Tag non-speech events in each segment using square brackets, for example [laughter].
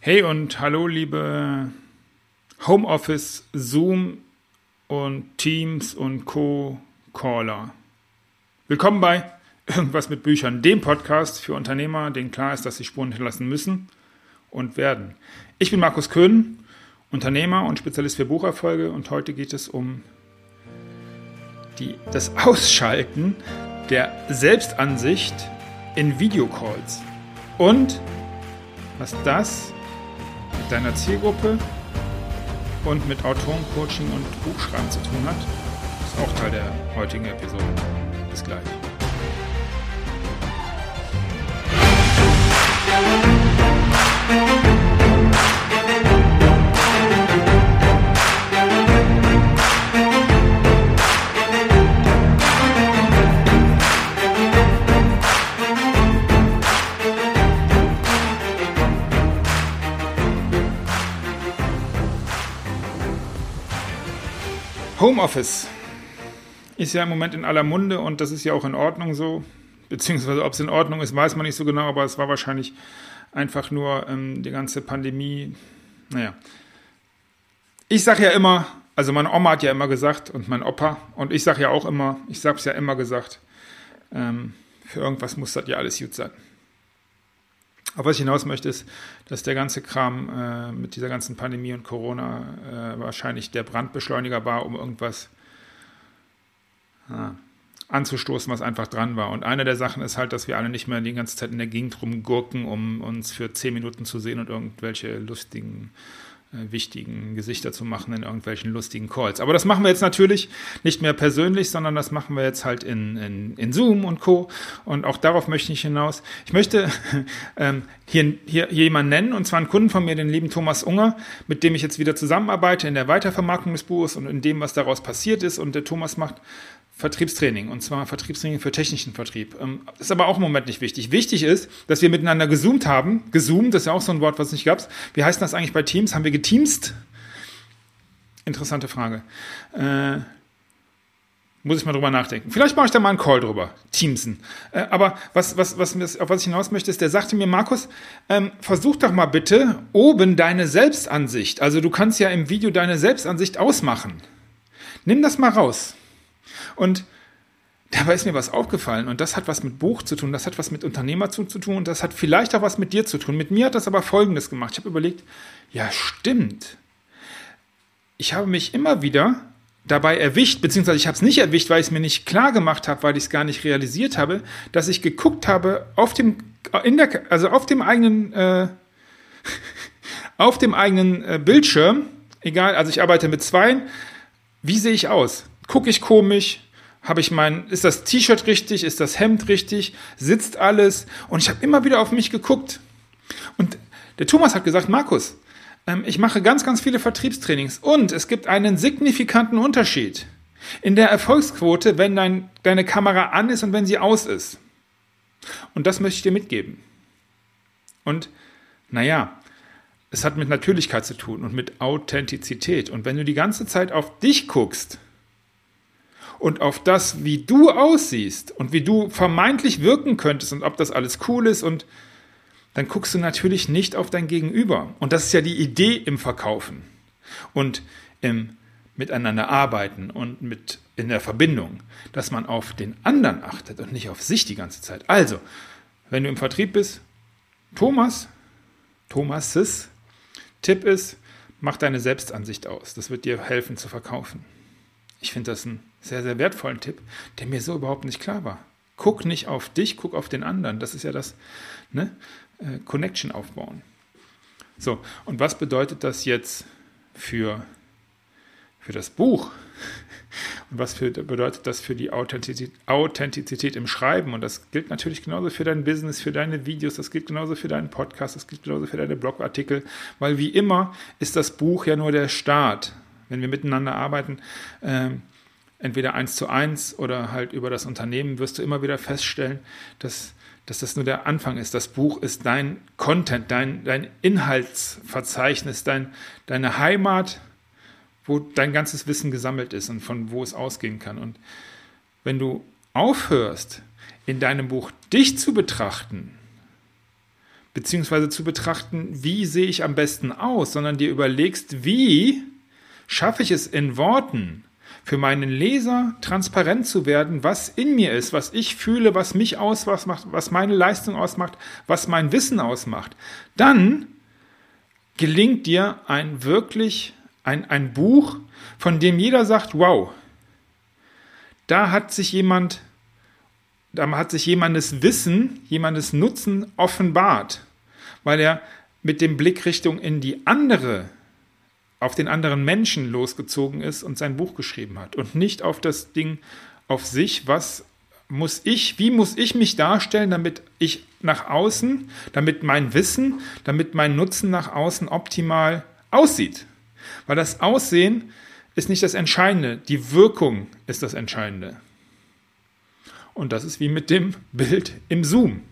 Hey und hallo, liebe Homeoffice, Zoom und Teams und Co-Caller. Willkommen bei Irgendwas mit Büchern, dem Podcast für Unternehmer, denen klar ist, dass sie Spuren hinterlassen müssen und werden. Ich bin Markus Köhn, Unternehmer und Spezialist für Bucherfolge und heute geht es um die, das Ausschalten der Selbstansicht in Videocalls und was das mit deiner Zielgruppe und mit Autorencoaching und Buchschreiben zu tun hat. ist auch Teil der heutigen Episode. Bis gleich. Homeoffice ist ja im Moment in aller Munde und das ist ja auch in Ordnung so. Beziehungsweise ob es in Ordnung ist, weiß man nicht so genau, aber es war wahrscheinlich einfach nur ähm, die ganze Pandemie. Naja. Ich sage ja immer, also meine Oma hat ja immer gesagt und mein Opa und ich sage ja auch immer, ich habe es ja immer gesagt, ähm, für irgendwas muss das ja alles gut sein. Auf was ich hinaus möchte, ist, dass der ganze Kram äh, mit dieser ganzen Pandemie und Corona äh, wahrscheinlich der Brandbeschleuniger war, um irgendwas ja, anzustoßen, was einfach dran war. Und eine der Sachen ist halt, dass wir alle nicht mehr die ganze Zeit in der Gegend rumgurken, um uns für zehn Minuten zu sehen und irgendwelche lustigen wichtigen Gesichter zu machen in irgendwelchen lustigen Calls. Aber das machen wir jetzt natürlich nicht mehr persönlich, sondern das machen wir jetzt halt in, in, in Zoom und Co. Und auch darauf möchte ich hinaus. Ich möchte [laughs] ähm, hier, hier, hier jemanden nennen, und zwar einen Kunden von mir, den lieben Thomas Unger, mit dem ich jetzt wieder zusammenarbeite in der Weitervermarktung des Buches und in dem, was daraus passiert ist. Und der Thomas macht Vertriebstraining und zwar Vertriebstraining für technischen Vertrieb. Ähm, ist aber auch im Moment nicht wichtig. Wichtig ist, dass wir miteinander gezoomt haben. Gezoomt, das ist ja auch so ein Wort, was es nicht gab. Wie heißt das eigentlich bei Teams? Haben wir geteamst? Interessante Frage. Äh, muss ich mal drüber nachdenken. Vielleicht mache ich da mal einen Call drüber. Teamsen. Äh, aber was, was, was, auf was ich hinaus möchte, ist, der sagte mir, Markus, ähm, versuch doch mal bitte oben deine Selbstansicht. Also du kannst ja im Video deine Selbstansicht ausmachen. Nimm das mal raus. Und dabei ist mir was aufgefallen und das hat was mit Buch zu tun, das hat was mit Unternehmer zu, tun und das hat vielleicht auch was mit dir zu tun. Mit mir hat das aber Folgendes gemacht. Ich habe überlegt, ja stimmt. Ich habe mich immer wieder dabei erwischt, beziehungsweise ich habe es nicht erwischt, weil ich es mir nicht klar gemacht habe, weil ich es gar nicht realisiert habe, dass ich geguckt habe auf dem, in der, also auf dem eigenen, äh, [laughs] auf dem eigenen äh, Bildschirm, egal, also ich arbeite mit zweien, wie sehe ich aus? Gucke ich komisch? Habe ich mein, ist das T-Shirt richtig? Ist das Hemd richtig? Sitzt alles? Und ich habe immer wieder auf mich geguckt. Und der Thomas hat gesagt, Markus, ähm, ich mache ganz, ganz viele Vertriebstrainings und es gibt einen signifikanten Unterschied in der Erfolgsquote, wenn dein, deine Kamera an ist und wenn sie aus ist. Und das möchte ich dir mitgeben. Und naja, es hat mit Natürlichkeit zu tun und mit Authentizität. Und wenn du die ganze Zeit auf dich guckst, und auf das, wie du aussiehst und wie du vermeintlich wirken könntest und ob das alles cool ist und dann guckst du natürlich nicht auf dein Gegenüber. Und das ist ja die Idee im Verkaufen und im Miteinander arbeiten und mit in der Verbindung, dass man auf den anderen achtet und nicht auf sich die ganze Zeit. Also, wenn du im Vertrieb bist, Thomas, Thomases Tipp ist, mach deine Selbstansicht aus. Das wird dir helfen zu verkaufen. Ich finde das einen sehr, sehr wertvollen Tipp, der mir so überhaupt nicht klar war. Guck nicht auf dich, guck auf den anderen. Das ist ja das ne? Äh, Connection aufbauen. So, und was bedeutet das jetzt für, für das Buch? Und was für, bedeutet das für die Authentizität, Authentizität im Schreiben? Und das gilt natürlich genauso für dein Business, für deine Videos, das gilt genauso für deinen Podcast, das gilt genauso für deine Blogartikel, weil wie immer ist das Buch ja nur der Start wenn wir miteinander arbeiten, äh, entweder eins zu eins oder halt über das Unternehmen, wirst du immer wieder feststellen, dass, dass das nur der Anfang ist. Das Buch ist dein Content, dein, dein Inhaltsverzeichnis, dein, deine Heimat, wo dein ganzes Wissen gesammelt ist und von wo es ausgehen kann. Und wenn du aufhörst, in deinem Buch dich zu betrachten, beziehungsweise zu betrachten, wie sehe ich am besten aus, sondern dir überlegst, wie schaffe ich es in Worten, für meinen Leser transparent zu werden, was in mir ist, was ich fühle, was mich ausmacht, was meine Leistung ausmacht, was mein Wissen ausmacht, dann gelingt dir ein wirklich ein, ein Buch, von dem jeder sagt, wow, da hat sich jemand, da hat sich jemandes Wissen, jemandes Nutzen offenbart, weil er mit dem Blick Richtung in die andere auf den anderen Menschen losgezogen ist und sein Buch geschrieben hat und nicht auf das Ding auf sich, was muss ich, wie muss ich mich darstellen, damit ich nach außen, damit mein Wissen, damit mein Nutzen nach außen optimal aussieht. Weil das Aussehen ist nicht das Entscheidende, die Wirkung ist das Entscheidende. Und das ist wie mit dem [laughs] Bild im Zoom.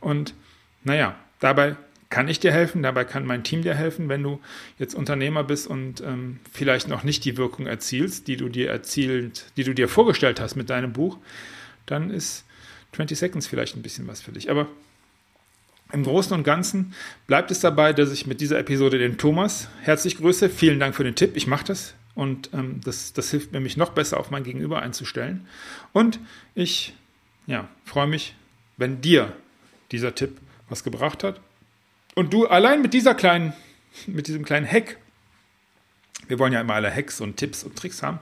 Und naja, dabei kann ich dir helfen, dabei kann mein Team dir helfen, wenn du jetzt Unternehmer bist und ähm, vielleicht noch nicht die Wirkung erzielst, die du dir erzielt, die du dir vorgestellt hast mit deinem Buch, dann ist 20 Seconds vielleicht ein bisschen was für dich. Aber im Großen und Ganzen bleibt es dabei, dass ich mit dieser Episode den Thomas herzlich grüße. Vielen Dank für den Tipp, ich mache das und ähm, das, das hilft mir, mich noch besser auf mein Gegenüber einzustellen. Und ich ja, freue mich, wenn dir dieser Tipp was gebracht hat und du allein mit dieser kleinen, mit diesem kleinen Hack, wir wollen ja immer alle Hacks und Tipps und Tricks haben,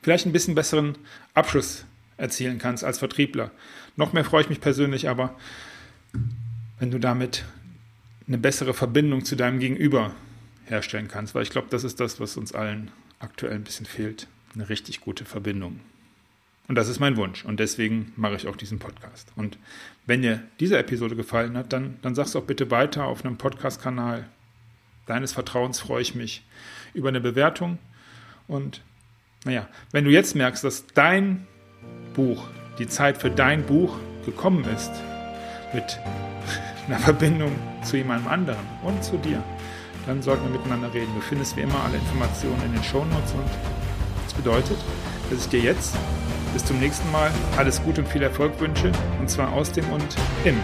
vielleicht ein bisschen besseren Abschluss erzielen kannst als Vertriebler. Noch mehr freue ich mich persönlich aber, wenn du damit eine bessere Verbindung zu deinem Gegenüber herstellen kannst, weil ich glaube, das ist das, was uns allen aktuell ein bisschen fehlt. Eine richtig gute Verbindung. Und das ist mein Wunsch. Und deswegen mache ich auch diesen Podcast. Und wenn dir diese Episode gefallen hat, dann, dann sag's auch bitte weiter auf einem Podcast-Kanal. Deines Vertrauens freue ich mich über eine Bewertung. Und naja, wenn du jetzt merkst, dass dein Buch, die Zeit für dein Buch gekommen ist, mit [laughs] einer Verbindung zu jemandem anderen und zu dir, dann sollten wir miteinander reden. Du findest wie immer alle Informationen in den Shownotes und das bedeutet, dass ich dir jetzt bis zum nächsten Mal. Alles Gute und viel Erfolg wünsche, und zwar aus dem und im